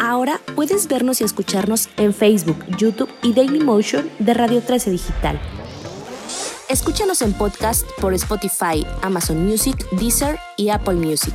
Ahora puedes vernos y escucharnos en Facebook, YouTube y Dailymotion de Radio 13 Digital. Escúchanos en podcast por Spotify, Amazon Music, Deezer y Apple Music.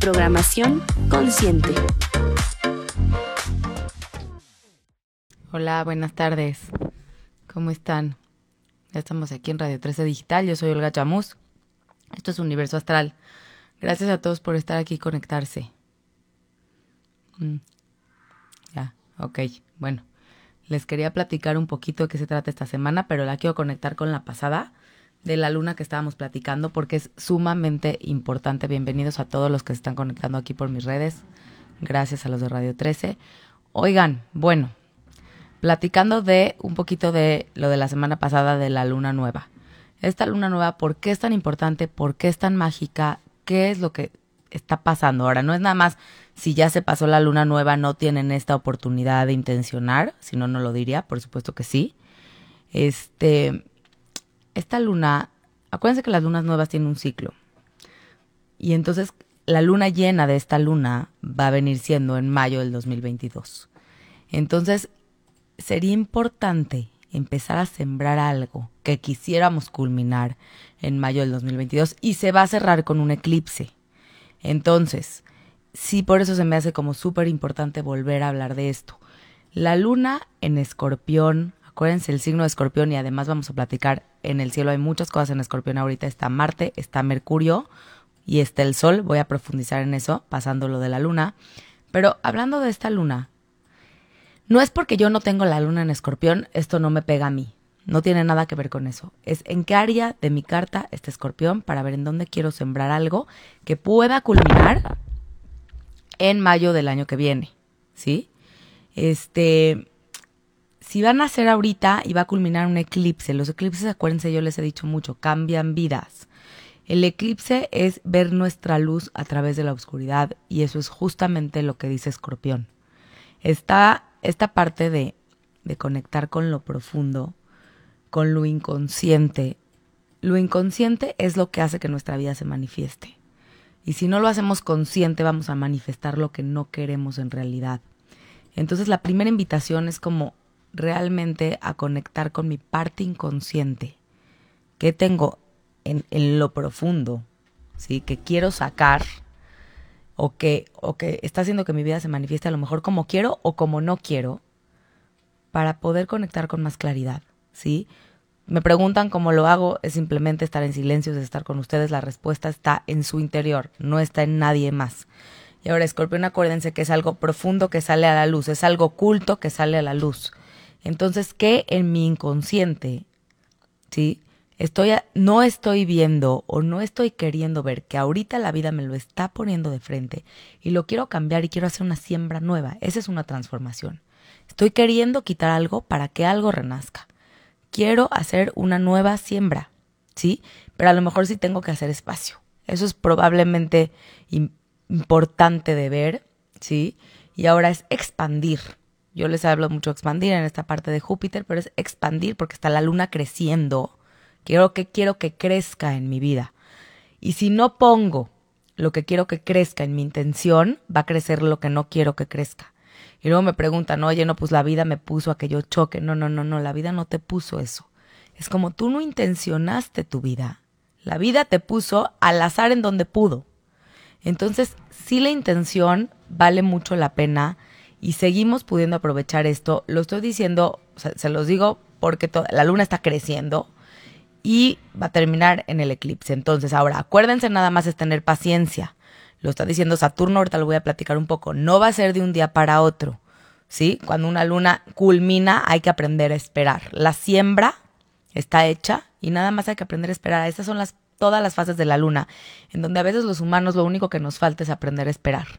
programación consciente. Hola, buenas tardes. ¿Cómo están? Ya estamos aquí en Radio 13 Digital. Yo soy Olga Chamus. Esto es Universo Astral. Gracias a todos por estar aquí y conectarse. Mm. Ya, ok. Bueno, les quería platicar un poquito de qué se trata esta semana, pero la quiero conectar con la pasada de la luna que estábamos platicando porque es sumamente importante. Bienvenidos a todos los que se están conectando aquí por mis redes. Gracias a los de Radio 13. Oigan, bueno, platicando de un poquito de lo de la semana pasada de la luna nueva. Esta luna nueva, ¿por qué es tan importante? ¿Por qué es tan mágica? ¿Qué es lo que está pasando? Ahora, no es nada más si ya se pasó la luna nueva, no tienen esta oportunidad de intencionar, si no, no lo diría, por supuesto que sí. Este, esta luna, acuérdense que las lunas nuevas tienen un ciclo. Y entonces la luna llena de esta luna va a venir siendo en mayo del 2022. Entonces, sería importante empezar a sembrar algo que quisiéramos culminar en mayo del 2022 y se va a cerrar con un eclipse. Entonces, sí, por eso se me hace como súper importante volver a hablar de esto. La luna en escorpión, acuérdense el signo de escorpión y además vamos a platicar, en el cielo hay muchas cosas en escorpión ahorita, está Marte, está Mercurio y está el Sol, voy a profundizar en eso, pasando lo de la luna. Pero hablando de esta luna, no es porque yo no tengo la luna en escorpión, esto no me pega a mí. No tiene nada que ver con eso. Es en qué área de mi carta está escorpión para ver en dónde quiero sembrar algo que pueda culminar en mayo del año que viene. ¿Sí? Este. Si van a hacer ahorita y va a culminar un eclipse, los eclipses, acuérdense, yo les he dicho mucho, cambian vidas. El eclipse es ver nuestra luz a través de la oscuridad y eso es justamente lo que dice Escorpión. Está esta parte de, de conectar con lo profundo, con lo inconsciente. Lo inconsciente es lo que hace que nuestra vida se manifieste. Y si no lo hacemos consciente, vamos a manifestar lo que no queremos en realidad. Entonces la primera invitación es como realmente a conectar con mi parte inconsciente. que tengo en, en lo profundo? ¿Sí? Que quiero sacar o que, o que está haciendo que mi vida se manifieste a lo mejor como quiero o como no quiero, para poder conectar con más claridad, ¿sí? Me preguntan cómo lo hago, es simplemente estar en silencio, es estar con ustedes, la respuesta está en su interior, no está en nadie más. Y ahora, escorpión, acuérdense que es algo profundo que sale a la luz, es algo oculto que sale a la luz. Entonces, ¿qué en mi inconsciente, sí? estoy no estoy viendo o no estoy queriendo ver que ahorita la vida me lo está poniendo de frente y lo quiero cambiar y quiero hacer una siembra nueva. Esa es una transformación. Estoy queriendo quitar algo para que algo renazca. Quiero hacer una nueva siembra, ¿sí? Pero a lo mejor sí tengo que hacer espacio. Eso es probablemente importante de ver, ¿sí? Y ahora es expandir. Yo les hablo mucho de expandir en esta parte de Júpiter, pero es expandir porque está la luna creciendo Quiero que quiero que crezca en mi vida. Y si no pongo lo que quiero que crezca en mi intención, va a crecer lo que no quiero que crezca. Y luego me preguntan, oye, no, pues la vida me puso a que yo choque. No, no, no, no, la vida no te puso eso. Es como tú no intencionaste tu vida. La vida te puso al azar en donde pudo. Entonces, sí la intención vale mucho la pena y seguimos pudiendo aprovechar esto. Lo estoy diciendo, se los digo porque la luna está creciendo y va a terminar en el eclipse. Entonces, ahora, acuérdense nada más es tener paciencia. Lo está diciendo Saturno, ahorita lo voy a platicar un poco. No va a ser de un día para otro. ¿Sí? Cuando una luna culmina, hay que aprender a esperar. La siembra está hecha y nada más hay que aprender a esperar. Estas son las, todas las fases de la luna, en donde a veces los humanos lo único que nos falta es aprender a esperar.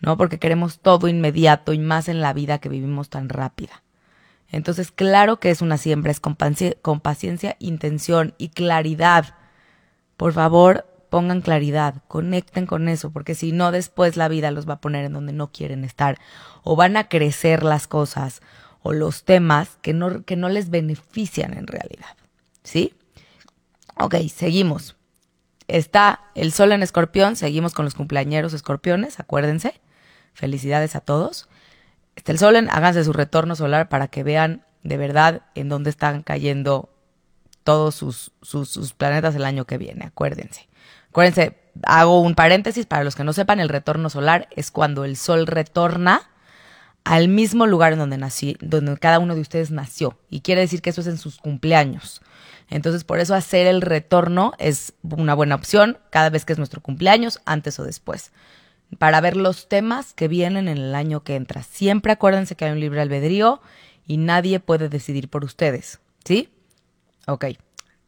¿No? Porque queremos todo inmediato y más en la vida que vivimos tan rápida. Entonces, claro que es una siembra, es con, paciencia, intención y claridad. Por favor, pongan claridad, conecten con eso, porque si no, después la vida los va a poner en donde no quieren estar, o van a crecer las cosas o los temas que no, que no les benefician en realidad. ¿Sí? Ok, seguimos. Está el sol en escorpión, seguimos con los cumpleañeros escorpiones, acuérdense. Felicidades a todos. El sol en, háganse su retorno solar para que vean de verdad en dónde están cayendo todos sus, sus, planetas el año que viene, acuérdense. Acuérdense, hago un paréntesis para los que no sepan, el retorno solar es cuando el sol retorna al mismo lugar en donde nací, donde cada uno de ustedes nació. Y quiere decir que eso es en sus cumpleaños. Entonces, por eso hacer el retorno es una buena opción cada vez que es nuestro cumpleaños, antes o después, para ver los temas que vienen en el año que entra. Siempre acuérdense que hay un libre albedrío y nadie puede decidir por ustedes, ¿sí? Ok,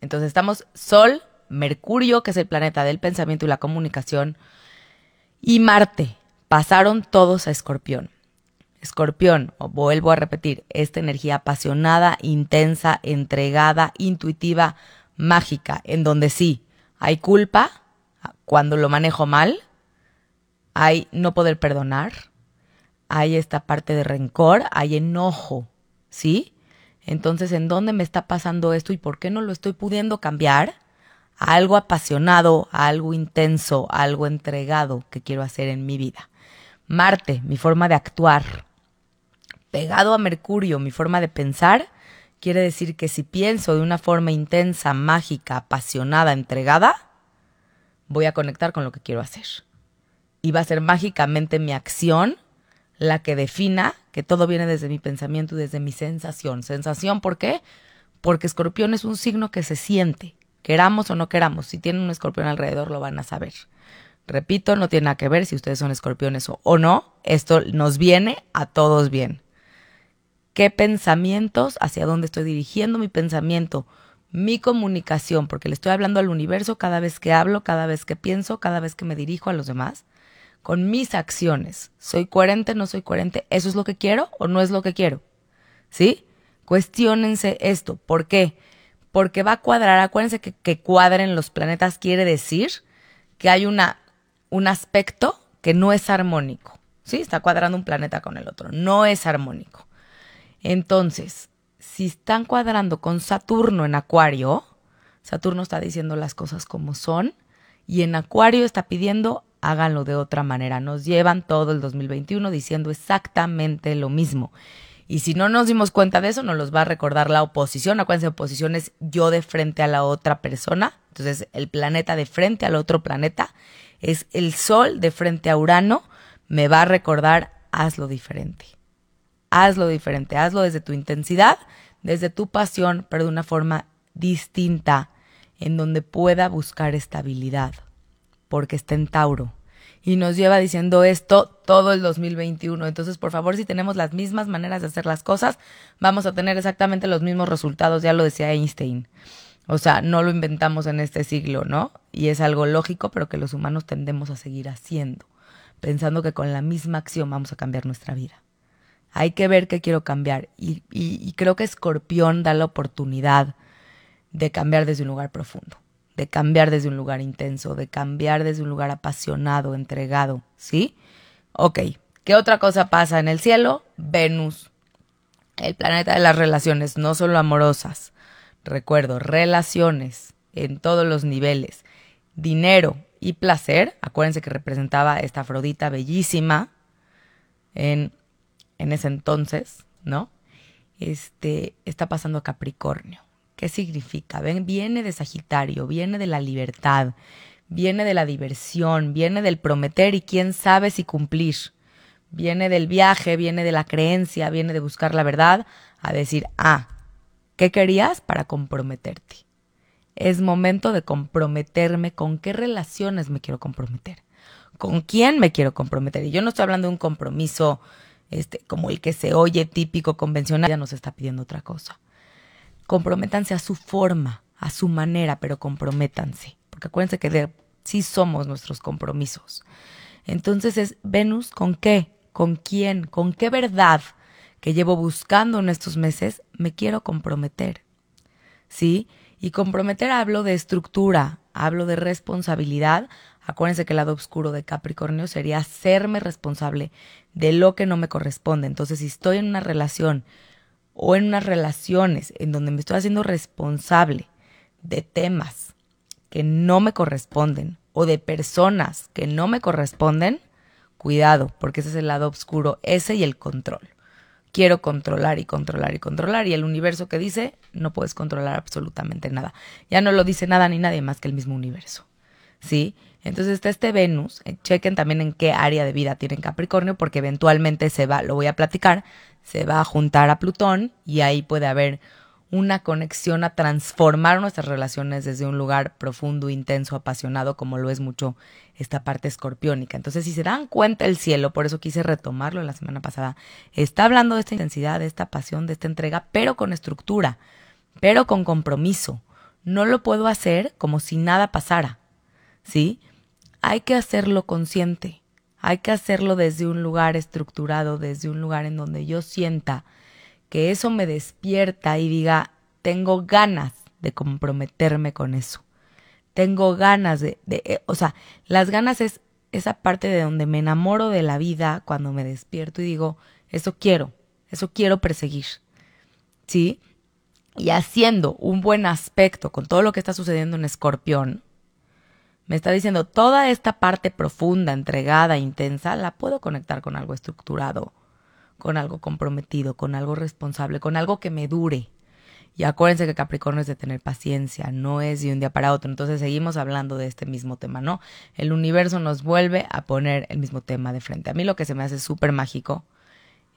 entonces estamos Sol, Mercurio, que es el planeta del pensamiento y la comunicación, y Marte. Pasaron todos a Escorpión. Escorpión, vuelvo a repetir, esta energía apasionada, intensa, entregada, intuitiva, mágica, en donde sí, hay culpa cuando lo manejo mal, hay no poder perdonar, hay esta parte de rencor, hay enojo, ¿sí? Entonces, ¿en dónde me está pasando esto y por qué no lo estoy pudiendo cambiar? A algo apasionado, a algo intenso, a algo entregado que quiero hacer en mi vida. Marte, mi forma de actuar. Pegado a Mercurio, mi forma de pensar, quiere decir que si pienso de una forma intensa, mágica, apasionada, entregada, voy a conectar con lo que quiero hacer. Y va a ser mágicamente mi acción la que defina que todo viene desde mi pensamiento y desde mi sensación. ¿Sensación por qué? Porque escorpión es un signo que se siente, queramos o no queramos. Si tienen un escorpión alrededor lo van a saber. Repito, no tiene nada que ver si ustedes son escorpiones o, o no. Esto nos viene a todos bien. ¿Qué pensamientos? ¿Hacia dónde estoy dirigiendo mi pensamiento? Mi comunicación, porque le estoy hablando al universo cada vez que hablo, cada vez que pienso, cada vez que me dirijo a los demás con mis acciones. ¿Soy coherente? ¿No soy coherente? ¿Eso es lo que quiero o no es lo que quiero? ¿Sí? Cuestiónense esto. ¿Por qué? Porque va a cuadrar. Acuérdense que, que cuadren los planetas quiere decir que hay una, un aspecto que no es armónico. ¿Sí? Está cuadrando un planeta con el otro. No es armónico. Entonces, si están cuadrando con Saturno en Acuario, Saturno está diciendo las cosas como son y en Acuario está pidiendo háganlo de otra manera. Nos llevan todo el 2021 diciendo exactamente lo mismo. Y si no nos dimos cuenta de eso, nos los va a recordar la oposición. Acuérdense, oposición es yo de frente a la otra persona. Entonces, el planeta de frente al otro planeta es el sol de frente a Urano. Me va a recordar, hazlo diferente. Hazlo diferente, hazlo desde tu intensidad, desde tu pasión, pero de una forma distinta, en donde pueda buscar estabilidad porque está en Tauro. Y nos lleva diciendo esto todo el 2021. Entonces, por favor, si tenemos las mismas maneras de hacer las cosas, vamos a tener exactamente los mismos resultados, ya lo decía Einstein. O sea, no lo inventamos en este siglo, ¿no? Y es algo lógico, pero que los humanos tendemos a seguir haciendo, pensando que con la misma acción vamos a cambiar nuestra vida. Hay que ver qué quiero cambiar. Y, y creo que Escorpión da la oportunidad de cambiar desde un lugar profundo de cambiar desde un lugar intenso, de cambiar desde un lugar apasionado, entregado, ¿sí? Ok, ¿qué otra cosa pasa en el cielo? Venus, el planeta de las relaciones, no solo amorosas. Recuerdo, relaciones en todos los niveles, dinero y placer. Acuérdense que representaba esta Afrodita bellísima en, en ese entonces, ¿no? Este está pasando a Capricornio. ¿Qué significa? Ven, viene de Sagitario, viene de la libertad, viene de la diversión, viene del prometer y quién sabe si cumplir. Viene del viaje, viene de la creencia, viene de buscar la verdad, a decir, ah, ¿qué querías para comprometerte? Es momento de comprometerme con qué relaciones me quiero comprometer, con quién me quiero comprometer. Y yo no estoy hablando de un compromiso este, como el que se oye típico, convencional, ya nos está pidiendo otra cosa comprométanse a su forma, a su manera, pero comprométanse. Porque acuérdense que sí somos nuestros compromisos. Entonces es Venus con qué, con quién, con qué verdad que llevo buscando en estos meses me quiero comprometer. ¿Sí? Y comprometer hablo de estructura, hablo de responsabilidad. Acuérdense que el lado oscuro de Capricornio sería hacerme responsable de lo que no me corresponde. Entonces, si estoy en una relación o en unas relaciones en donde me estoy haciendo responsable de temas que no me corresponden o de personas que no me corresponden, cuidado, porque ese es el lado oscuro, ese y el control quiero controlar y controlar y controlar. Y el universo que dice, no puedes controlar absolutamente nada. Ya no lo dice nada ni nadie más que el mismo universo. ¿Sí? Entonces está este Venus. Eh, chequen también en qué área de vida tienen Capricornio, porque eventualmente se va, lo voy a platicar, se va a juntar a Plutón y ahí puede haber una conexión a transformar nuestras relaciones desde un lugar profundo, intenso, apasionado, como lo es mucho esta parte escorpiónica. Entonces, si se dan cuenta el cielo, por eso quise retomarlo la semana pasada, está hablando de esta intensidad, de esta pasión, de esta entrega, pero con estructura, pero con compromiso. No lo puedo hacer como si nada pasara, ¿sí? Hay que hacerlo consciente, hay que hacerlo desde un lugar estructurado, desde un lugar en donde yo sienta que eso me despierta y diga, tengo ganas de comprometerme con eso. Tengo ganas de, eh, o sea, las ganas es esa parte de donde me enamoro de la vida cuando me despierto y digo, eso quiero, eso quiero perseguir. ¿Sí? Y haciendo un buen aspecto con todo lo que está sucediendo en Escorpión, me está diciendo, toda esta parte profunda, entregada, intensa, la puedo conectar con algo estructurado, con algo comprometido, con algo responsable, con algo que me dure. Y acuérdense que Capricornio es de tener paciencia, no es de un día para otro. Entonces seguimos hablando de este mismo tema, ¿no? El universo nos vuelve a poner el mismo tema de frente. A mí lo que se me hace súper mágico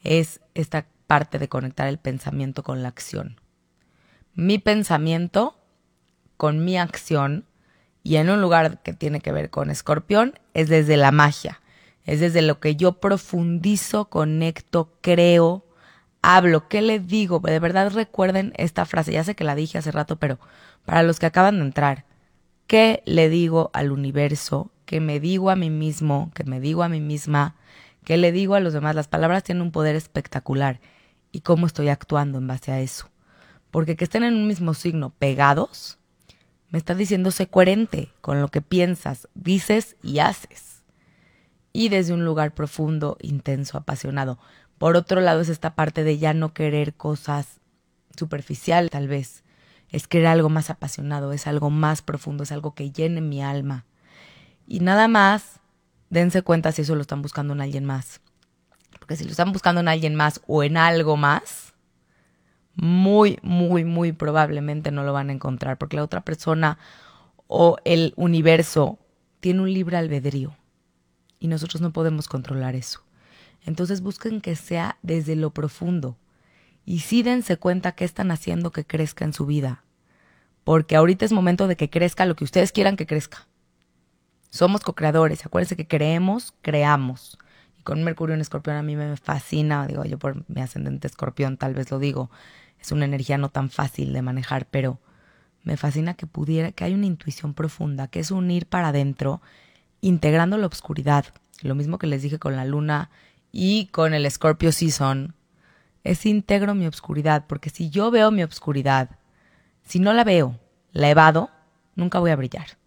es esta parte de conectar el pensamiento con la acción. Mi pensamiento con mi acción y en un lugar que tiene que ver con escorpión es desde la magia es desde lo que yo profundizo, conecto, creo, hablo. ¿Qué le digo? De verdad recuerden esta frase, ya sé que la dije hace rato, pero para los que acaban de entrar, ¿qué le digo al universo? ¿Qué me digo a mí mismo? ¿Qué me digo a mí misma? ¿Qué le digo a los demás? Las palabras tienen un poder espectacular. ¿Y cómo estoy actuando en base a eso? Porque que estén en un mismo signo pegados, me está diciendo sé coherente con lo que piensas, dices y haces y desde un lugar profundo, intenso, apasionado. Por otro lado es esta parte de ya no querer cosas superficiales, tal vez. Es querer algo más apasionado, es algo más profundo, es algo que llene mi alma. Y nada más, dense cuenta si eso lo están buscando en alguien más. Porque si lo están buscando en alguien más o en algo más, muy, muy, muy probablemente no lo van a encontrar. Porque la otra persona o el universo tiene un libre albedrío y nosotros no podemos controlar eso. Entonces busquen que sea desde lo profundo y sí dense cuenta qué están haciendo que crezca en su vida. Porque ahorita es momento de que crezca lo que ustedes quieran que crezca. Somos co-creadores, acuérdense que creemos, creamos. Y con Mercurio en Escorpión a mí me fascina, digo yo por mi ascendente Escorpión tal vez lo digo, es una energía no tan fácil de manejar, pero me fascina que pudiera, que hay una intuición profunda, que es unir para adentro integrando la oscuridad. Lo mismo que les dije con la luna y con el Scorpio Season. Es integro mi obscuridad, porque si yo veo mi obscuridad, si no la veo, la evado, nunca voy a brillar.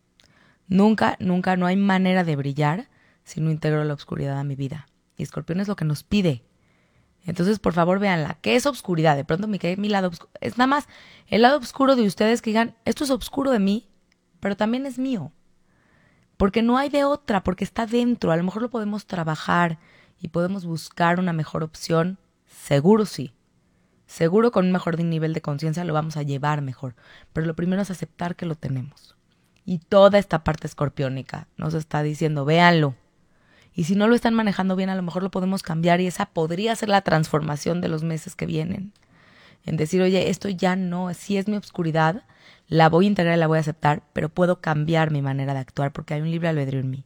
Nunca, nunca, no hay manera de brillar si no integro la oscuridad a mi vida. Y Escorpión es lo que nos pide. Entonces, por favor, véanla. ¿Qué es obscuridad? De pronto me mi lado oscuro. Es nada más el lado oscuro de ustedes que digan, esto es oscuro de mí, pero también es mío porque no hay de otra, porque está dentro. A lo mejor lo podemos trabajar y podemos buscar una mejor opción. Seguro sí. Seguro con un mejor nivel de conciencia lo vamos a llevar mejor. Pero lo primero es aceptar que lo tenemos. Y toda esta parte escorpiónica nos está diciendo, véanlo. Y si no lo están manejando bien, a lo mejor lo podemos cambiar y esa podría ser la transformación de los meses que vienen. En decir, oye, esto ya no, si es mi obscuridad, la voy a integrar y la voy a aceptar, pero puedo cambiar mi manera de actuar porque hay un libre albedrío en mí.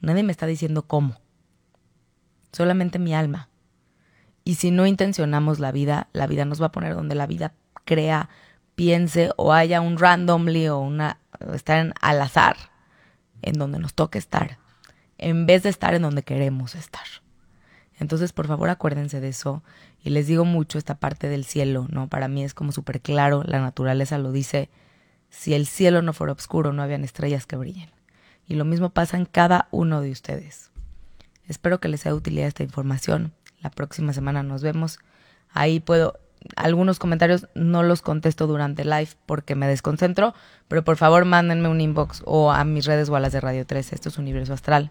Nadie me está diciendo cómo. Solamente mi alma. Y si no intencionamos la vida, la vida nos va a poner donde la vida crea, piense o haya un randomly o una estar al azar en donde nos toque estar. En vez de estar en donde queremos estar. Entonces, por favor, acuérdense de eso. Y les digo mucho esta parte del cielo, ¿no? Para mí es como súper claro, la naturaleza lo dice, si el cielo no fuera oscuro, no habían estrellas que brillen. Y lo mismo pasa en cada uno de ustedes. Espero que les sea de utilidad esta información. La próxima semana nos vemos. Ahí puedo, algunos comentarios no los contesto durante live porque me desconcentro, pero por favor mándenme un inbox o a mis redes o a las de Radio 13. Esto es Universo Astral.